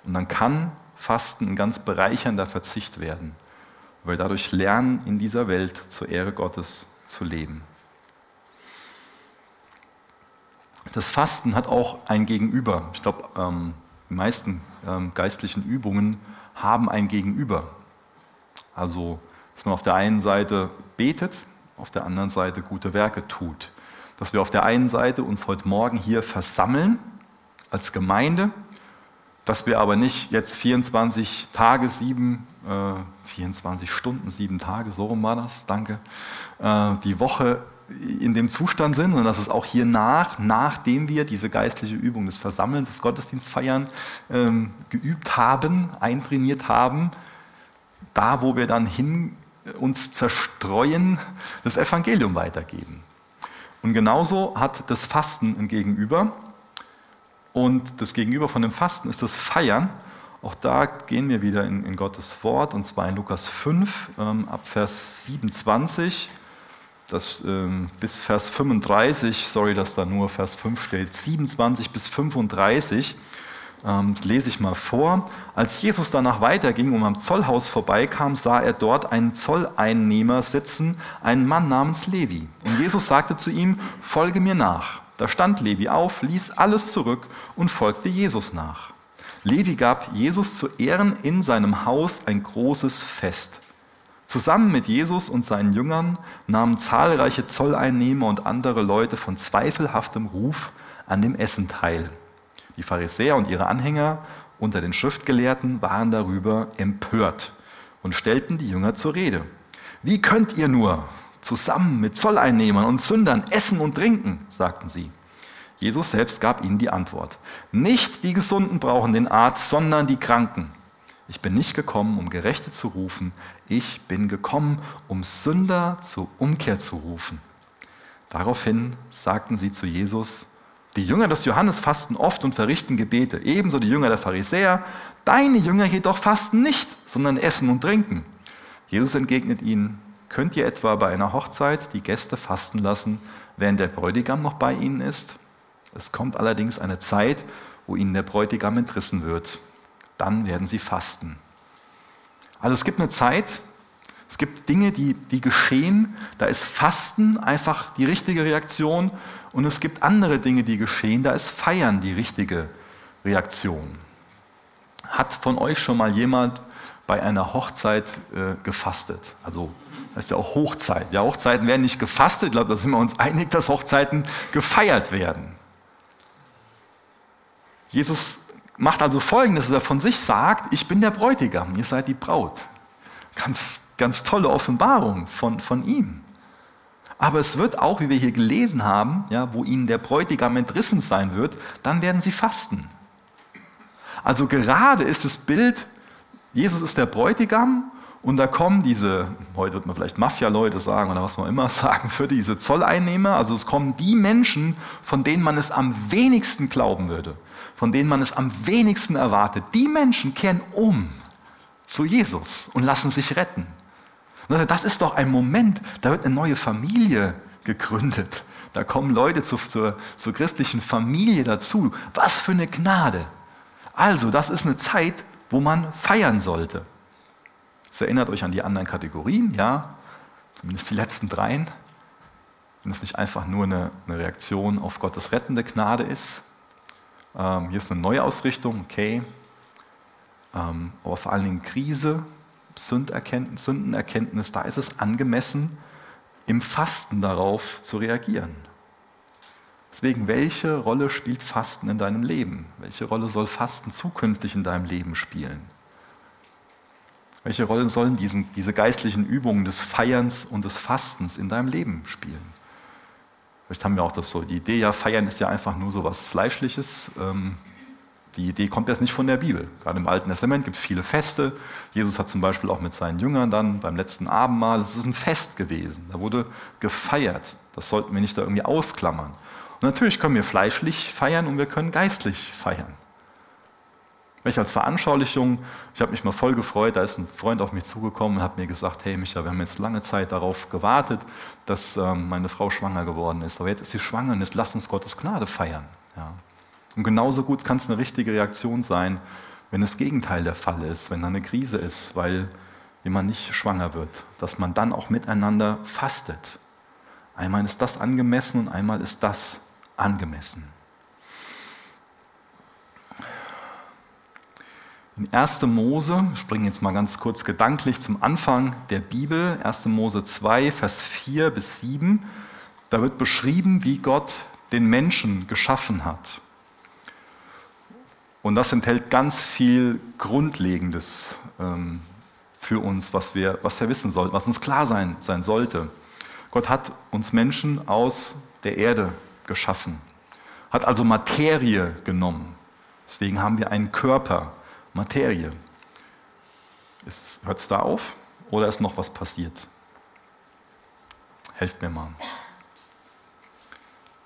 Und dann kann Fasten ein ganz bereichernder Verzicht werden, weil dadurch lernen, in dieser Welt zur Ehre Gottes zu leben. Das Fasten hat auch ein Gegenüber. Ich glaube, ähm, die meisten ähm, geistlichen Übungen haben ein Gegenüber. Also, dass man auf der einen Seite betet, auf der anderen Seite gute Werke tut. Dass wir auf der einen Seite uns heute Morgen hier versammeln als Gemeinde dass wir aber nicht jetzt 24 Tage, sieben, äh, 24 Stunden, sieben Tage, so rum war das, danke, äh, die Woche in dem Zustand sind, sondern dass es auch hier nach, nachdem wir diese geistliche Übung des Versammelns, des Gottesdienstfeiern ähm, geübt haben, eintrainiert haben, da wo wir dann hin uns zerstreuen, das Evangelium weitergeben. Und genauso hat das Fasten ein Gegenüber. Und das Gegenüber von dem Fasten ist das Feiern. Auch da gehen wir wieder in, in Gottes Wort, und zwar in Lukas 5 ähm, ab Vers 27 das, ähm, bis Vers 35, sorry, dass da nur Vers 5 steht, 27 bis 35. Ähm, lese ich mal vor. Als Jesus danach weiterging und am Zollhaus vorbeikam, sah er dort einen Zolleinnehmer sitzen, einen Mann namens Levi. Und Jesus sagte zu ihm, folge mir nach. Da stand Levi auf, ließ alles zurück und folgte Jesus nach. Levi gab Jesus zu Ehren in seinem Haus ein großes Fest. Zusammen mit Jesus und seinen Jüngern nahmen zahlreiche Zolleinnehmer und andere Leute von zweifelhaftem Ruf an dem Essen teil. Die Pharisäer und ihre Anhänger unter den Schriftgelehrten waren darüber empört und stellten die Jünger zur Rede. Wie könnt ihr nur, zusammen mit Zolleinnehmern und Sündern essen und trinken, sagten sie. Jesus selbst gab ihnen die Antwort. Nicht die Gesunden brauchen den Arzt, sondern die Kranken. Ich bin nicht gekommen, um Gerechte zu rufen, ich bin gekommen, um Sünder zur Umkehr zu rufen. Daraufhin sagten sie zu Jesus, die Jünger des Johannes fasten oft und verrichten Gebete, ebenso die Jünger der Pharisäer, deine Jünger jedoch fasten nicht, sondern essen und trinken. Jesus entgegnet ihnen, Könnt ihr etwa bei einer Hochzeit die Gäste fasten lassen, während der Bräutigam noch bei ihnen ist? Es kommt allerdings eine Zeit, wo ihnen der Bräutigam entrissen wird. Dann werden sie fasten. Also es gibt eine Zeit, es gibt Dinge, die, die geschehen, da ist Fasten einfach die richtige Reaktion und es gibt andere Dinge, die geschehen, da ist Feiern die richtige Reaktion. Hat von euch schon mal jemand bei einer Hochzeit äh, gefastet? Also das ist ja auch Hochzeit. Ja, Hochzeiten werden nicht gefastet. Ich glaube, da sind wir uns einig, dass Hochzeiten gefeiert werden. Jesus macht also Folgendes, dass er von sich sagt, ich bin der Bräutigam, ihr seid die Braut. Ganz, ganz tolle Offenbarung von, von ihm. Aber es wird auch, wie wir hier gelesen haben, ja, wo ihnen der Bräutigam entrissen sein wird, dann werden sie fasten. Also gerade ist das Bild, Jesus ist der Bräutigam und da kommen diese, heute wird man vielleicht Mafia-Leute sagen oder was man immer sagen für diese Zolleinnehmer. Also es kommen die Menschen, von denen man es am wenigsten glauben würde, von denen man es am wenigsten erwartet. Die Menschen kehren um zu Jesus und lassen sich retten. Das ist doch ein Moment, da wird eine neue Familie gegründet. Da kommen Leute zu, zur, zur christlichen Familie dazu. Was für eine Gnade. Also, das ist eine Zeit, wo man feiern sollte. Es erinnert euch an die anderen Kategorien, ja, zumindest die letzten dreien. Wenn es nicht einfach nur eine, eine Reaktion auf Gottes rettende Gnade ist. Ähm, hier ist eine Neuausrichtung, okay. Ähm, aber vor allen Dingen Krise, Sündenerkenntnis, da ist es angemessen, im Fasten darauf zu reagieren. Deswegen, welche Rolle spielt Fasten in deinem Leben? Welche Rolle soll Fasten zukünftig in deinem Leben spielen? Welche Rolle sollen diesen, diese geistlichen Übungen des Feierns und des Fastens in deinem Leben spielen? Vielleicht haben wir auch das so, die Idee, ja, Feiern ist ja einfach nur so was Fleischliches. Ähm, die Idee kommt erst nicht von der Bibel. Gerade im Alten Testament gibt es viele Feste. Jesus hat zum Beispiel auch mit seinen Jüngern dann beim letzten Abendmahl, es ist ein Fest gewesen. Da wurde gefeiert. Das sollten wir nicht da irgendwie ausklammern. Und natürlich können wir fleischlich feiern und wir können geistlich feiern. Ich als Veranschaulichung, ich habe mich mal voll gefreut, da ist ein Freund auf mich zugekommen und hat mir gesagt, hey Micha, wir haben jetzt lange Zeit darauf gewartet, dass ähm, meine Frau schwanger geworden ist. Aber jetzt ist sie schwanger und jetzt lass uns Gottes Gnade feiern. Ja. Und genauso gut kann es eine richtige Reaktion sein, wenn das Gegenteil der Fall ist, wenn da eine Krise ist, weil jemand nicht schwanger wird, dass man dann auch miteinander fastet. Einmal ist das angemessen und einmal ist das angemessen. In 1. Mose, springen jetzt mal ganz kurz gedanklich zum Anfang der Bibel, 1. Mose 2, Vers 4 bis 7, da wird beschrieben, wie Gott den Menschen geschaffen hat. Und das enthält ganz viel Grundlegendes ähm, für uns, was wir, was wir wissen sollten, was uns klar sein, sein sollte. Gott hat uns Menschen aus der Erde geschaffen, hat also Materie genommen. Deswegen haben wir einen Körper, Materie. Hört es da auf oder ist noch was passiert? Helft mir mal.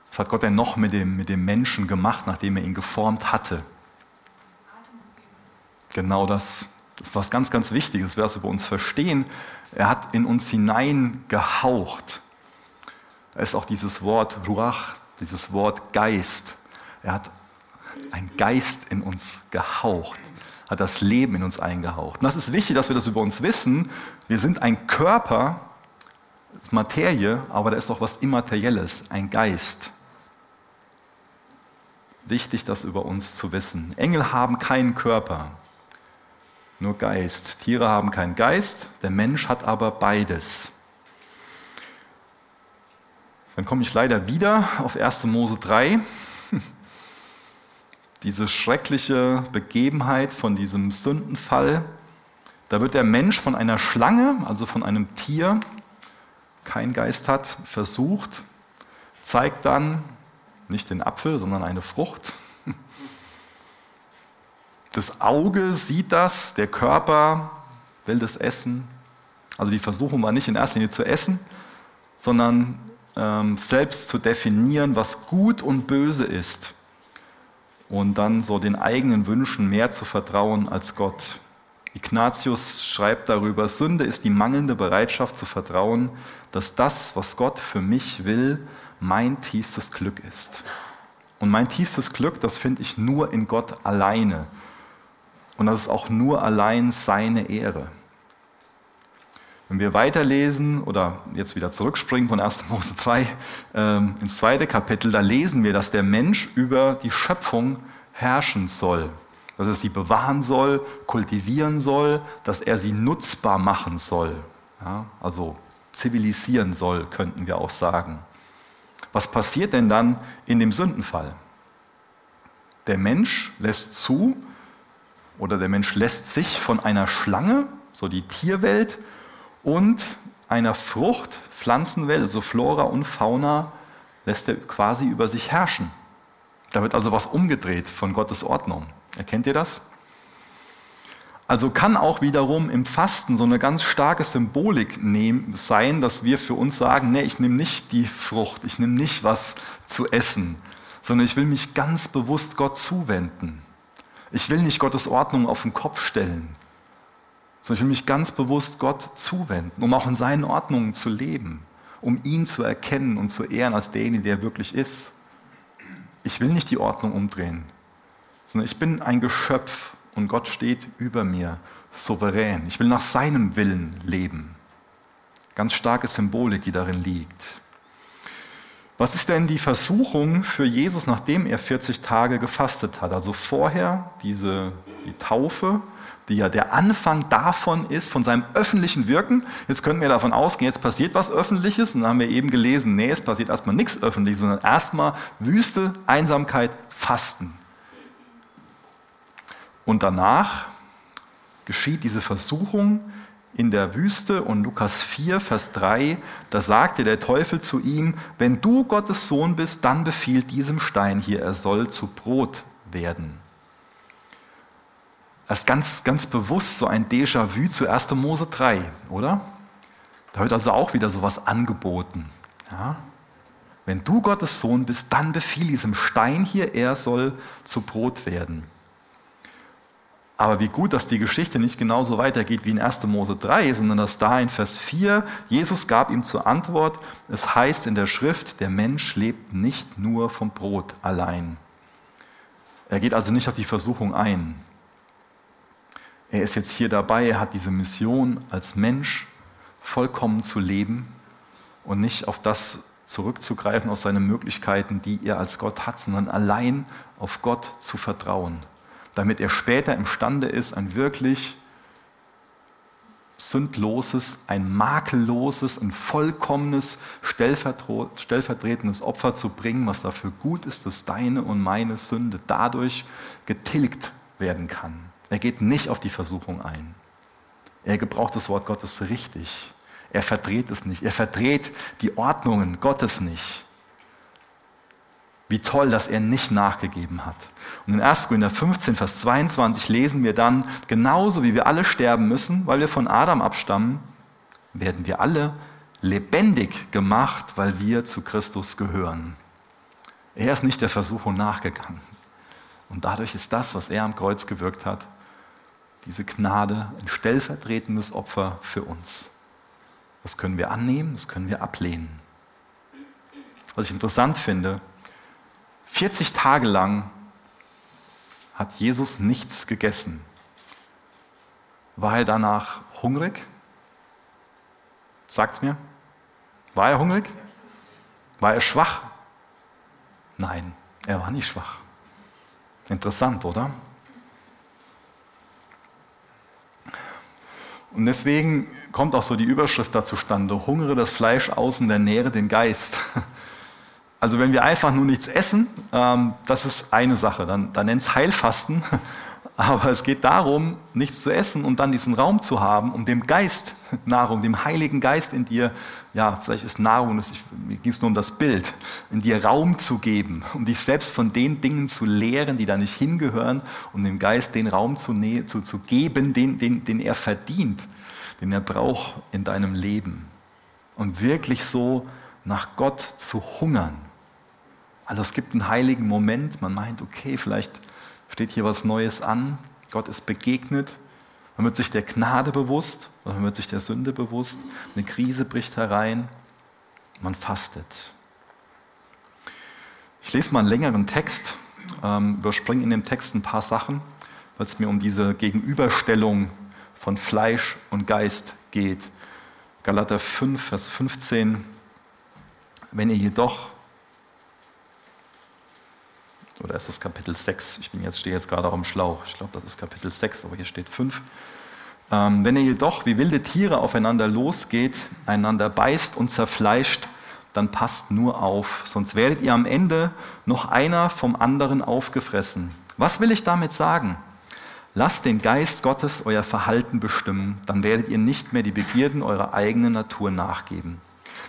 Was hat Gott denn noch mit dem, mit dem Menschen gemacht, nachdem er ihn geformt hatte? Genau das, ist was ganz, ganz Wichtiges, wer es über uns verstehen. Er hat in uns hineingehaucht. Da ist auch dieses Wort Ruach, dieses Wort Geist. Er hat einen Geist in uns gehaucht, hat das Leben in uns eingehaucht. Und das ist wichtig, dass wir das über uns wissen. Wir sind ein Körper, das ist Materie, aber da ist auch was Immaterielles, ein Geist. Wichtig, das über uns zu wissen. Engel haben keinen Körper nur Geist. Tiere haben keinen Geist, der Mensch hat aber beides. Dann komme ich leider wieder auf 1. Mose 3. Diese schreckliche Begebenheit von diesem Sündenfall. Da wird der Mensch von einer Schlange, also von einem Tier, kein Geist hat, versucht, zeigt dann nicht den Apfel, sondern eine Frucht das Auge sieht das, der Körper will das essen. Also die Versuchung war nicht in erster Linie zu essen, sondern ähm, selbst zu definieren, was gut und böse ist. Und dann so den eigenen Wünschen mehr zu vertrauen als Gott. Ignatius schreibt darüber, Sünde ist die mangelnde Bereitschaft zu vertrauen, dass das, was Gott für mich will, mein tiefstes Glück ist. Und mein tiefstes Glück, das finde ich nur in Gott alleine. Und das ist auch nur allein seine Ehre. Wenn wir weiterlesen oder jetzt wieder zurückspringen von 1. Mose 3 ähm, ins zweite Kapitel, da lesen wir, dass der Mensch über die Schöpfung herrschen soll. Dass er sie bewahren soll, kultivieren soll, dass er sie nutzbar machen soll. Ja, also zivilisieren soll, könnten wir auch sagen. Was passiert denn dann in dem Sündenfall? Der Mensch lässt zu, oder der Mensch lässt sich von einer Schlange, so die Tierwelt, und einer Frucht, Pflanzenwelt, also Flora und Fauna, lässt er quasi über sich herrschen. Da wird also was umgedreht von Gottes Ordnung. Erkennt ihr das? Also kann auch wiederum im Fasten so eine ganz starke Symbolik sein, dass wir für uns sagen, nee, ich nehme nicht die Frucht, ich nehme nicht was zu essen, sondern ich will mich ganz bewusst Gott zuwenden. Ich will nicht Gottes Ordnung auf den Kopf stellen, sondern ich will mich ganz bewusst Gott zuwenden, um auch in seinen Ordnungen zu leben, um ihn zu erkennen und zu ehren als derjenige, der er wirklich ist. Ich will nicht die Ordnung umdrehen, sondern ich bin ein Geschöpf und Gott steht über mir, souverän. Ich will nach seinem Willen leben. Ganz starke Symbolik, die darin liegt. Was ist denn die Versuchung für Jesus, nachdem er 40 Tage gefastet hat? Also vorher diese die Taufe, die ja der Anfang davon ist, von seinem öffentlichen Wirken. Jetzt können wir davon ausgehen, jetzt passiert was Öffentliches. Und dann haben wir eben gelesen, nee, es passiert erstmal nichts Öffentliches, sondern erstmal Wüste, Einsamkeit, Fasten. Und danach geschieht diese Versuchung in der Wüste und Lukas 4, Vers 3, da sagte der Teufel zu ihm, wenn du Gottes Sohn bist, dann befiehlt diesem Stein hier, er soll zu Brot werden. Das ist ganz, ganz bewusst so ein Déjà-vu zu 1. Mose 3, oder? Da wird also auch wieder sowas angeboten. Ja? Wenn du Gottes Sohn bist, dann befiehl diesem Stein hier, er soll zu Brot werden. Aber wie gut, dass die Geschichte nicht genauso weitergeht wie in 1. Mose 3, sondern dass da in Vers 4 Jesus gab ihm zur Antwort, es heißt in der Schrift, der Mensch lebt nicht nur vom Brot allein. Er geht also nicht auf die Versuchung ein. Er ist jetzt hier dabei, er hat diese Mission als Mensch vollkommen zu leben und nicht auf das zurückzugreifen, aus seinen Möglichkeiten, die er als Gott hat, sondern allein auf Gott zu vertrauen damit er später imstande ist, ein wirklich sündloses, ein makelloses, ein vollkommenes, stellvertretendes Opfer zu bringen, was dafür gut ist, dass deine und meine Sünde dadurch getilgt werden kann. Er geht nicht auf die Versuchung ein. Er gebraucht das Wort Gottes richtig. Er verdreht es nicht. Er verdreht die Ordnungen Gottes nicht. Wie toll, dass er nicht nachgegeben hat. Und in 1. Korinther 15, Vers 22 lesen wir dann, genauso wie wir alle sterben müssen, weil wir von Adam abstammen, werden wir alle lebendig gemacht, weil wir zu Christus gehören. Er ist nicht der Versuchung nachgegangen. Und dadurch ist das, was er am Kreuz gewirkt hat, diese Gnade, ein stellvertretendes Opfer für uns. Das können wir annehmen, das können wir ablehnen. Was ich interessant finde, 40 Tage lang hat Jesus nichts gegessen. War er danach hungrig? Sagt's mir. War er hungrig? War er schwach? Nein, er war nicht schwach. Interessant, oder? Und deswegen kommt auch so die Überschrift dazu zustande, hungere das Fleisch aus und ernähre den Geist. Also wenn wir einfach nur nichts essen, ähm, das ist eine Sache, dann, dann nennt es Heilfasten. Aber es geht darum, nichts zu essen und dann diesen Raum zu haben, um dem Geist Nahrung, dem Heiligen Geist in dir, ja, vielleicht ist Nahrung, das, mir ging es nur um das Bild, in dir Raum zu geben, um dich selbst von den Dingen zu lehren, die da nicht hingehören, um dem Geist den Raum zu, zu, zu geben, den, den, den er verdient, den er braucht in deinem Leben. Und wirklich so nach Gott zu hungern. Also es gibt einen heiligen Moment, man meint, okay, vielleicht steht hier was Neues an, Gott ist begegnet, man wird sich der Gnade bewusst, man wird sich der Sünde bewusst, eine Krise bricht herein, man fastet. Ich lese mal einen längeren Text, ähm, überspringe in dem Text ein paar Sachen, weil es mir um diese Gegenüberstellung von Fleisch und Geist geht. Galater 5, Vers 15. Wenn ihr jedoch oder ist das Kapitel 6? Ich bin jetzt, stehe jetzt gerade auch im Schlauch. Ich glaube, das ist Kapitel 6, aber hier steht 5. Ähm, wenn ihr jedoch wie wilde Tiere aufeinander losgeht, einander beißt und zerfleischt, dann passt nur auf, sonst werdet ihr am Ende noch einer vom anderen aufgefressen. Was will ich damit sagen? Lasst den Geist Gottes euer Verhalten bestimmen, dann werdet ihr nicht mehr die Begierden eurer eigenen Natur nachgeben.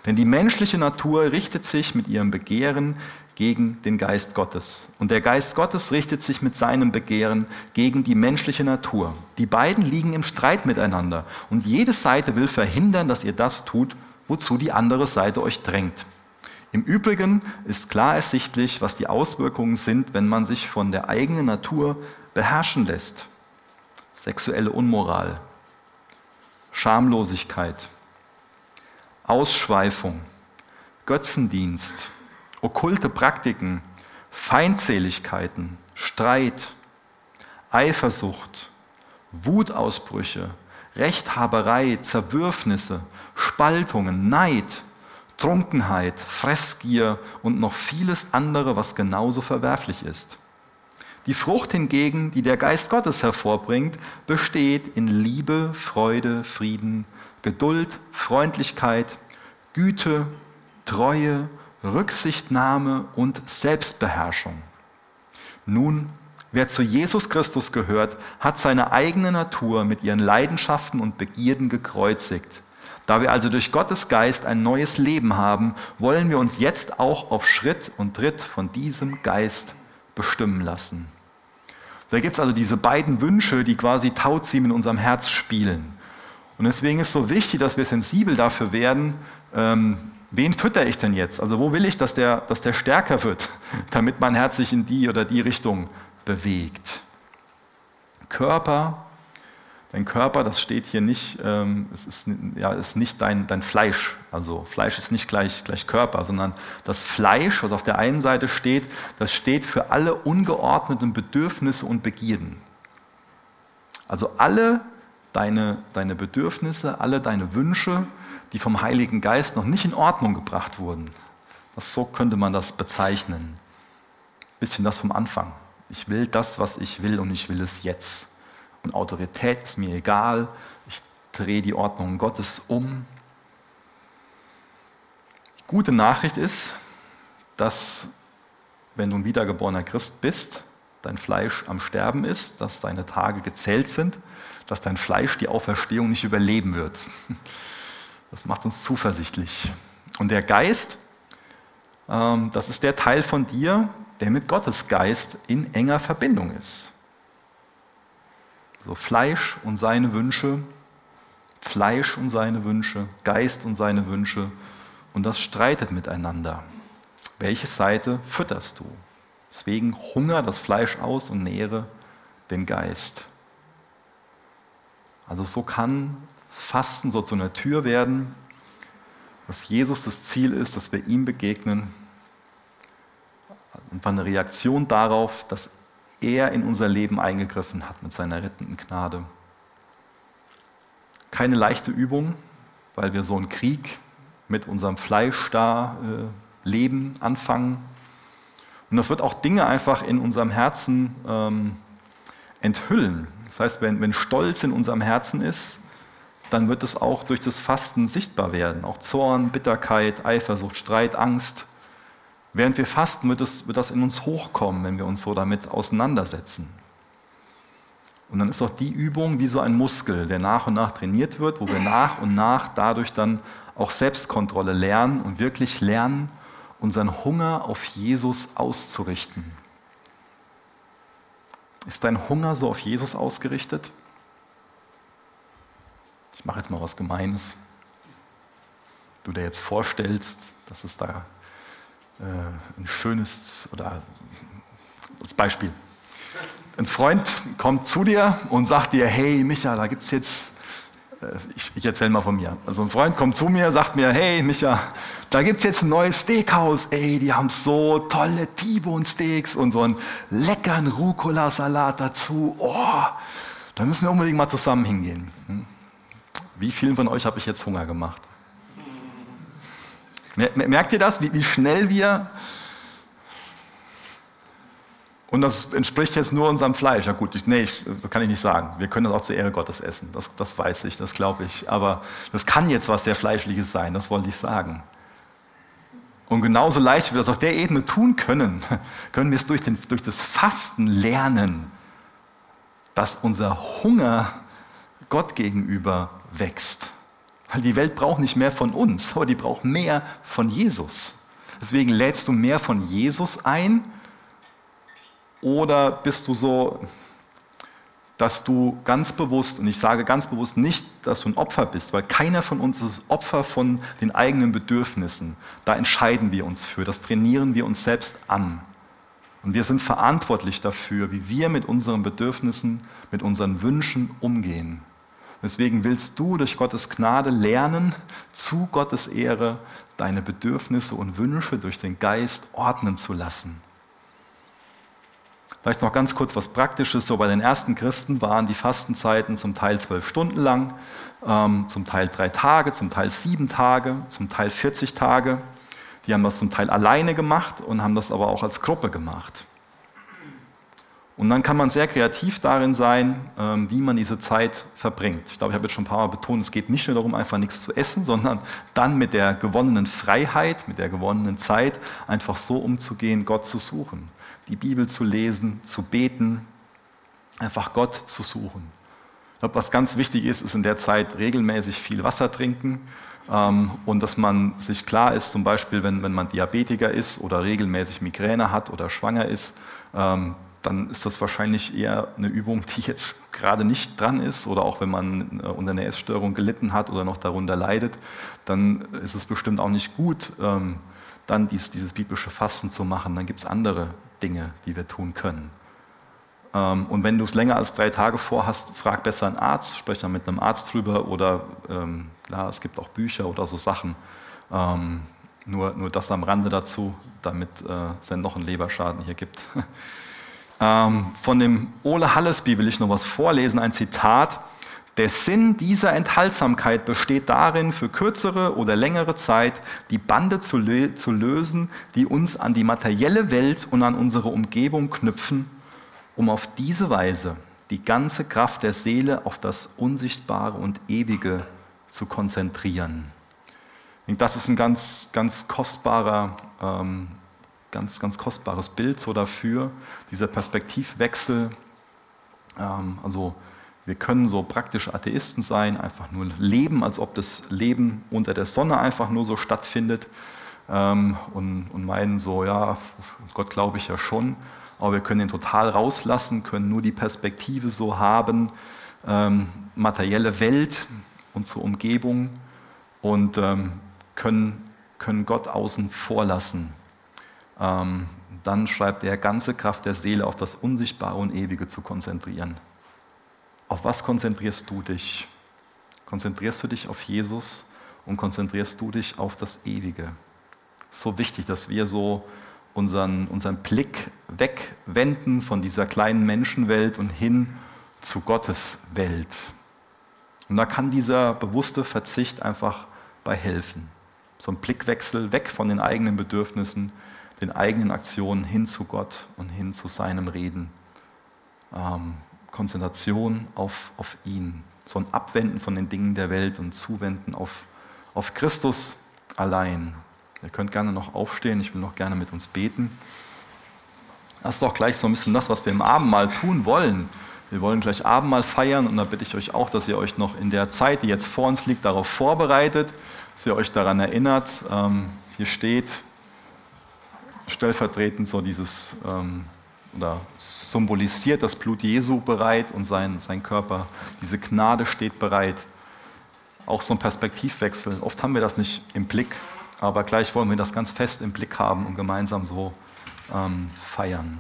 Denn die menschliche Natur richtet sich mit ihrem Begehren gegen den Geist Gottes. Und der Geist Gottes richtet sich mit seinem Begehren gegen die menschliche Natur. Die beiden liegen im Streit miteinander. Und jede Seite will verhindern, dass ihr das tut, wozu die andere Seite euch drängt. Im Übrigen ist klar ersichtlich, was die Auswirkungen sind, wenn man sich von der eigenen Natur beherrschen lässt. Sexuelle Unmoral, Schamlosigkeit, Ausschweifung, Götzendienst, okkulte Praktiken, Feindseligkeiten, Streit, Eifersucht, Wutausbrüche, Rechthaberei, Zerwürfnisse, Spaltungen, Neid, Trunkenheit, Fressgier und noch vieles andere, was genauso verwerflich ist. Die Frucht hingegen, die der Geist Gottes hervorbringt, besteht in Liebe, Freude, Frieden, Geduld, Freundlichkeit, Güte, Treue, Rücksichtnahme und Selbstbeherrschung. Nun, wer zu Jesus Christus gehört, hat seine eigene Natur mit ihren Leidenschaften und Begierden gekreuzigt. Da wir also durch Gottes Geist ein neues Leben haben, wollen wir uns jetzt auch auf Schritt und Tritt von diesem Geist bestimmen lassen. Da gibt es also diese beiden Wünsche, die quasi Tauziehen in unserem Herz spielen. Und deswegen ist so wichtig, dass wir sensibel dafür werden, ähm, wen fütter ich denn jetzt? Also wo will ich, dass der, dass der stärker wird, damit mein Herz sich in die oder die Richtung bewegt? Körper, dein Körper, das steht hier nicht, ähm, es ist, ja, ist nicht dein, dein Fleisch. Also Fleisch ist nicht gleich, gleich Körper, sondern das Fleisch, was auf der einen Seite steht, das steht für alle ungeordneten Bedürfnisse und Begierden. Also alle deine, deine Bedürfnisse, alle deine Wünsche, die vom Heiligen Geist noch nicht in Ordnung gebracht wurden. Das, so könnte man das bezeichnen. Ein bisschen das vom Anfang. Ich will das, was ich will und ich will es jetzt. Und Autorität ist mir egal. Ich drehe die Ordnung Gottes um. Die gute Nachricht ist, dass wenn du ein wiedergeborener Christ bist, dein Fleisch am Sterben ist, dass deine Tage gezählt sind, dass dein Fleisch die Auferstehung nicht überleben wird. Das macht uns zuversichtlich. Und der Geist, ähm, das ist der Teil von dir, der mit Gottes Geist in enger Verbindung ist. So Fleisch und seine Wünsche, Fleisch und seine Wünsche, Geist und seine Wünsche. Und das streitet miteinander. Welche Seite fütterst du? Deswegen hunger das Fleisch aus und nähere den Geist. Also so kann das Fasten soll zu einer Tür werden, dass Jesus das Ziel ist, dass wir ihm begegnen. Und eine Reaktion darauf, dass er in unser Leben eingegriffen hat mit seiner rettenden Gnade. Keine leichte Übung, weil wir so einen Krieg mit unserem Fleisch da äh, leben, anfangen. Und das wird auch Dinge einfach in unserem Herzen ähm, enthüllen. Das heißt, wenn, wenn Stolz in unserem Herzen ist, dann wird es auch durch das Fasten sichtbar werden. Auch Zorn, Bitterkeit, Eifersucht, Streit, Angst. Während wir fasten, wird, es, wird das in uns hochkommen, wenn wir uns so damit auseinandersetzen. Und dann ist auch die Übung wie so ein Muskel, der nach und nach trainiert wird, wo wir nach und nach dadurch dann auch Selbstkontrolle lernen und wirklich lernen, unseren Hunger auf Jesus auszurichten. Ist dein Hunger so auf Jesus ausgerichtet? Ich mache jetzt mal was Gemeines, du dir jetzt vorstellst, dass es da äh, ein schönes, oder als Beispiel, ein Freund kommt zu dir und sagt dir, hey Micha, da gibt es jetzt, äh, ich, ich erzähle mal von mir, also ein Freund kommt zu mir, sagt mir, hey Micha, da gibt es jetzt ein neues Steakhouse, ey, die haben so tolle T-Bone-Steaks und so einen leckeren Rucola-Salat dazu, oh, da müssen wir unbedingt mal zusammen hingehen. Hm? Wie vielen von euch habe ich jetzt Hunger gemacht? Merkt ihr das, wie, wie schnell wir... Und das entspricht jetzt nur unserem Fleisch. Ja gut, ich, nee, ich, das kann ich nicht sagen. Wir können das auch zur Ehre Gottes essen. Das, das weiß ich, das glaube ich. Aber das kann jetzt was sehr Fleischliches sein, das wollte ich sagen. Und genauso leicht wie wir das auf der Ebene tun können, können wir es durch, den, durch das Fasten lernen, dass unser Hunger Gott gegenüber wächst. Weil die Welt braucht nicht mehr von uns, aber die braucht mehr von Jesus. Deswegen lädst du mehr von Jesus ein oder bist du so, dass du ganz bewusst, und ich sage ganz bewusst nicht, dass du ein Opfer bist, weil keiner von uns ist Opfer von den eigenen Bedürfnissen. Da entscheiden wir uns für, das trainieren wir uns selbst an. Und wir sind verantwortlich dafür, wie wir mit unseren Bedürfnissen, mit unseren Wünschen umgehen. Deswegen willst du durch Gottes Gnade lernen, zu Gottes Ehre deine Bedürfnisse und Wünsche durch den Geist ordnen zu lassen. Vielleicht noch ganz kurz was Praktisches. So bei den ersten Christen waren die Fastenzeiten zum Teil zwölf Stunden lang, ähm, zum Teil drei Tage, zum Teil sieben Tage, zum Teil 40 Tage. Die haben das zum Teil alleine gemacht und haben das aber auch als Gruppe gemacht. Und dann kann man sehr kreativ darin sein, ähm, wie man diese Zeit verbringt. Ich glaube, ich habe jetzt schon ein paar Mal betont, es geht nicht nur darum, einfach nichts zu essen, sondern dann mit der gewonnenen Freiheit, mit der gewonnenen Zeit einfach so umzugehen, Gott zu suchen die Bibel zu lesen, zu beten, einfach Gott zu suchen. Ich glaube, was ganz wichtig ist, ist in der Zeit regelmäßig viel Wasser trinken ähm, und dass man sich klar ist, zum Beispiel, wenn, wenn man Diabetiker ist oder regelmäßig Migräne hat oder schwanger ist, ähm, dann ist das wahrscheinlich eher eine Übung, die jetzt gerade nicht dran ist. Oder auch wenn man äh, unter einer Essstörung gelitten hat oder noch darunter leidet, dann ist es bestimmt auch nicht gut, ähm, dann dies, dieses biblische Fasten zu machen. Dann gibt es andere Dinge, die wir tun können. Ähm, und wenn du es länger als drei Tage vorhast, frag besser einen Arzt, sprich dann mit einem Arzt drüber oder ähm, klar, es gibt auch Bücher oder so Sachen. Ähm, nur, nur das am Rande dazu, damit äh, es dann noch einen Leberschaden hier gibt. von dem Ole Hallesby will ich noch was vorlesen, ein Zitat. Der Sinn dieser Enthaltsamkeit besteht darin, für kürzere oder längere Zeit die Bande zu, lö zu, lösen, die uns an die materielle Welt und an unsere Umgebung knüpfen, um auf diese Weise die ganze Kraft der Seele auf das Unsichtbare und Ewige zu konzentrieren. Das ist ein ganz, ganz kostbarer, ähm, ganz, ganz kostbares Bild so dafür, dieser Perspektivwechsel. Ähm, also wir können so praktische Atheisten sein, einfach nur leben, als ob das Leben unter der Sonne einfach nur so stattfindet ähm, und, und meinen so, ja, Gott glaube ich ja schon, aber wir können ihn total rauslassen, können nur die Perspektive so haben, ähm, materielle Welt, unsere Umgebung und ähm, können, können Gott außen vor lassen. Ähm, dann schreibt er, ganze Kraft der Seele auf das Unsichtbare und Ewige zu konzentrieren. Auf was konzentrierst du dich? Konzentrierst du dich auf Jesus und konzentrierst du dich auf das Ewige? So wichtig, dass wir so unseren, unseren Blick wegwenden von dieser kleinen Menschenwelt und hin zu Gottes Welt. Und da kann dieser bewusste Verzicht einfach bei helfen. So ein Blickwechsel weg von den eigenen Bedürfnissen, den eigenen Aktionen hin zu Gott und hin zu seinem Reden. Ähm, Konzentration auf, auf ihn. So ein Abwenden von den Dingen der Welt und Zuwenden auf, auf Christus allein. Ihr könnt gerne noch aufstehen, ich will noch gerne mit uns beten. Das ist doch gleich so ein bisschen das, was wir im Abendmahl tun wollen. Wir wollen gleich Abendmahl feiern und da bitte ich euch auch, dass ihr euch noch in der Zeit, die jetzt vor uns liegt, darauf vorbereitet, dass ihr euch daran erinnert. Ähm, hier steht stellvertretend so dieses ähm, oder symbolisiert das Blut Jesu bereit und sein, sein Körper. Diese Gnade steht bereit. Auch so ein Perspektivwechsel. Oft haben wir das nicht im Blick, aber gleich wollen wir das ganz fest im Blick haben und gemeinsam so ähm, feiern.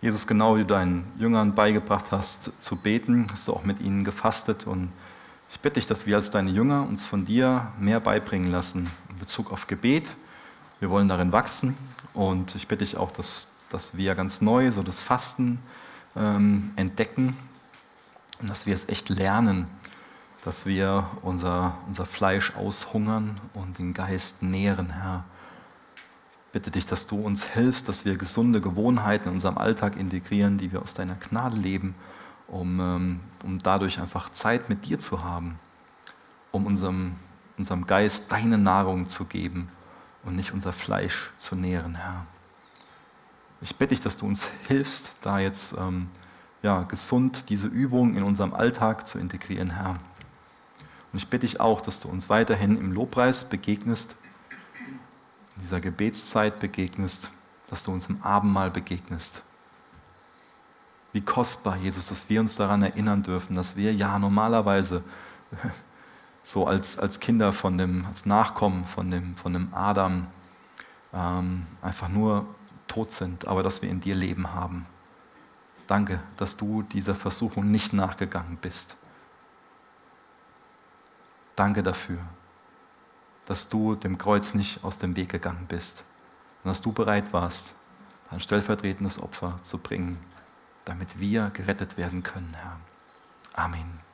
Jesus, genau wie du deinen Jüngern beigebracht hast zu beten, hast du auch mit ihnen gefastet und ich bitte dich, dass wir als deine Jünger uns von dir mehr beibringen lassen in Bezug auf Gebet. Wir wollen darin wachsen und ich bitte dich auch, dass, dass wir ganz neu so das Fasten ähm, entdecken und dass wir es echt lernen, dass wir unser, unser Fleisch aushungern und den Geist nähren, Herr. Bitte dich, dass du uns hilfst, dass wir gesunde Gewohnheiten in unserem Alltag integrieren, die wir aus deiner Gnade leben um, ähm, um dadurch einfach Zeit mit dir zu haben, um unserem, unserem Geist deine Nahrung zu geben und nicht unser Fleisch zu nähren, Herr. Ich bitte dich, dass du uns hilfst, da jetzt ähm, ja, gesund diese Übung in unserem Alltag zu integrieren, Herr. Und ich bitte dich auch, dass du uns weiterhin im Lobpreis begegnest, in dieser Gebetszeit begegnest, dass du uns im Abendmahl begegnest. Wie kostbar, Jesus, dass wir uns daran erinnern dürfen, dass wir ja normalerweise so als, als Kinder von dem, als Nachkommen von dem, von dem Adam ähm, einfach nur tot sind, aber dass wir in dir Leben haben. Danke, dass du dieser Versuchung nicht nachgegangen bist. Danke dafür, dass du dem Kreuz nicht aus dem Weg gegangen bist und dass du bereit warst, ein stellvertretendes Opfer zu bringen, damit wir gerettet werden können, Herr. Amen.